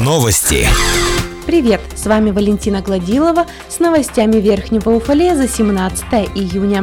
Новости. Привет! С вами Валентина Гладилова с новостями Верхнего Уфалея за 17 июня.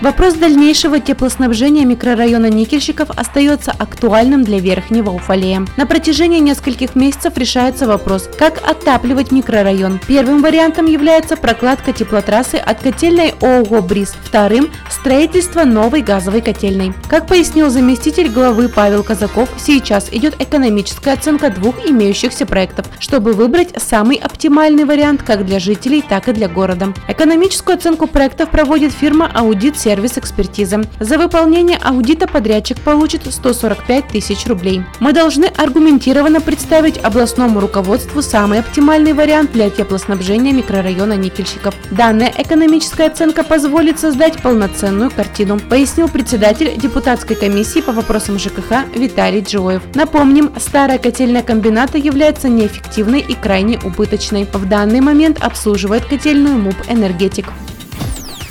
Вопрос дальнейшего теплоснабжения микрорайона Никельщиков остается актуальным для Верхнего Уфалея. На протяжении нескольких месяцев решается вопрос, как отапливать микрорайон. Первым вариантом является прокладка теплотрассы от котельной ООО «Бриз», вторым – строительство новой газовой котельной. Как пояснил заместитель главы Павел Казаков, сейчас идет экономическая оценка двух имеющихся проектов, чтобы выбрать самый оптимальный вариант как для жителей, так и для города. Экономическую оценку проектов проводит фирма «Аудит сервис экспертиза. За выполнение аудита подрядчик получит 145 тысяч рублей. Мы должны аргументированно представить областному руководству самый оптимальный вариант для теплоснабжения микрорайона Никельщиков. Данная экономическая оценка позволит создать полноценную картину, пояснил председатель депутатской комиссии по вопросам ЖКХ Виталий Джоев. Напомним, старая котельная комбината является неэффективной и крайне убыточной. В данный момент обслуживает котельную МУП «Энергетик».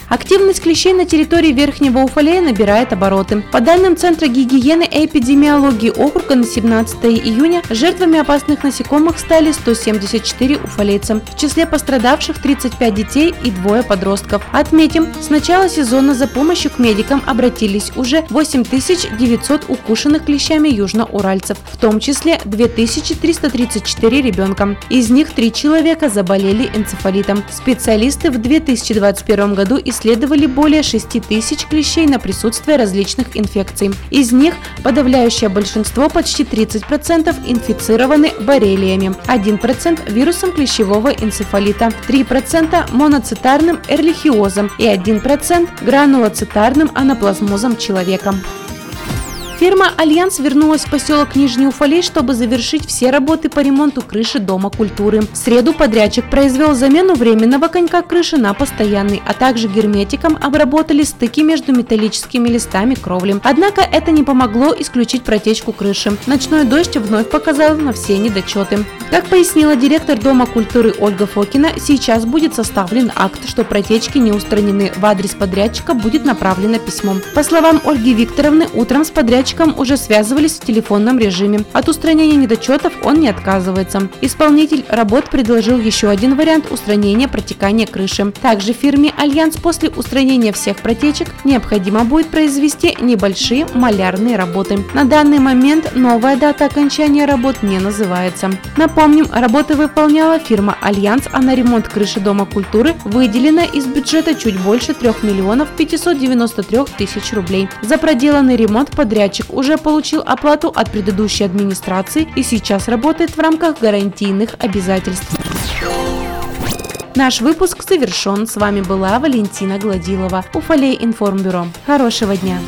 Активность клещей на территории Верхнего Уфалея набирает обороты. По данным Центра гигиены и эпидемиологии округа на 17 июня жертвами опасных насекомых стали 174 уфалейца. В числе пострадавших 35 детей и двое подростков. Отметим, с начала сезона за помощью к медикам обратились уже 8900 укушенных клещами южноуральцев, в том числе 2334 ребенка. Из них 3 человека заболели энцефалитом. Специалисты в 2021 году из исследовали более 6 тысяч клещей на присутствие различных инфекций. Из них подавляющее большинство, почти 30%, инфицированы боррелиями, 1% вирусом клещевого энцефалита, 3% моноцитарным эрлихиозом и 1% гранулоцитарным анаплазмозом человека. Фирма «Альянс» вернулась в поселок Нижний Уфалей, чтобы завершить все работы по ремонту крыши Дома культуры. В среду подрядчик произвел замену временного конька крыши на постоянный, а также герметиком обработали стыки между металлическими листами кровли. Однако это не помогло исключить протечку крыши. Ночной дождь вновь показал на все недочеты. Как пояснила директор Дома культуры Ольга Фокина, сейчас будет составлен акт, что протечки не устранены. В адрес подрядчика будет направлено письмо. По словам Ольги Викторовны, утром с подрядчиком подрядчиком уже связывались в телефонном режиме. От устранения недочетов он не отказывается. Исполнитель работ предложил еще один вариант устранения протекания крыши. Также фирме «Альянс» после устранения всех протечек необходимо будет произвести небольшие малярные работы. На данный момент новая дата окончания работ не называется. Напомним, работы выполняла фирма «Альянс», а на ремонт крыши Дома культуры выделено из бюджета чуть больше 3 миллионов 593 тысяч рублей. За проделанный ремонт подрядчик заказчик уже получил оплату от предыдущей администрации и сейчас работает в рамках гарантийных обязательств. Наш выпуск завершен. С вами была Валентина Гладилова, Уфалей информбюро. Хорошего дня!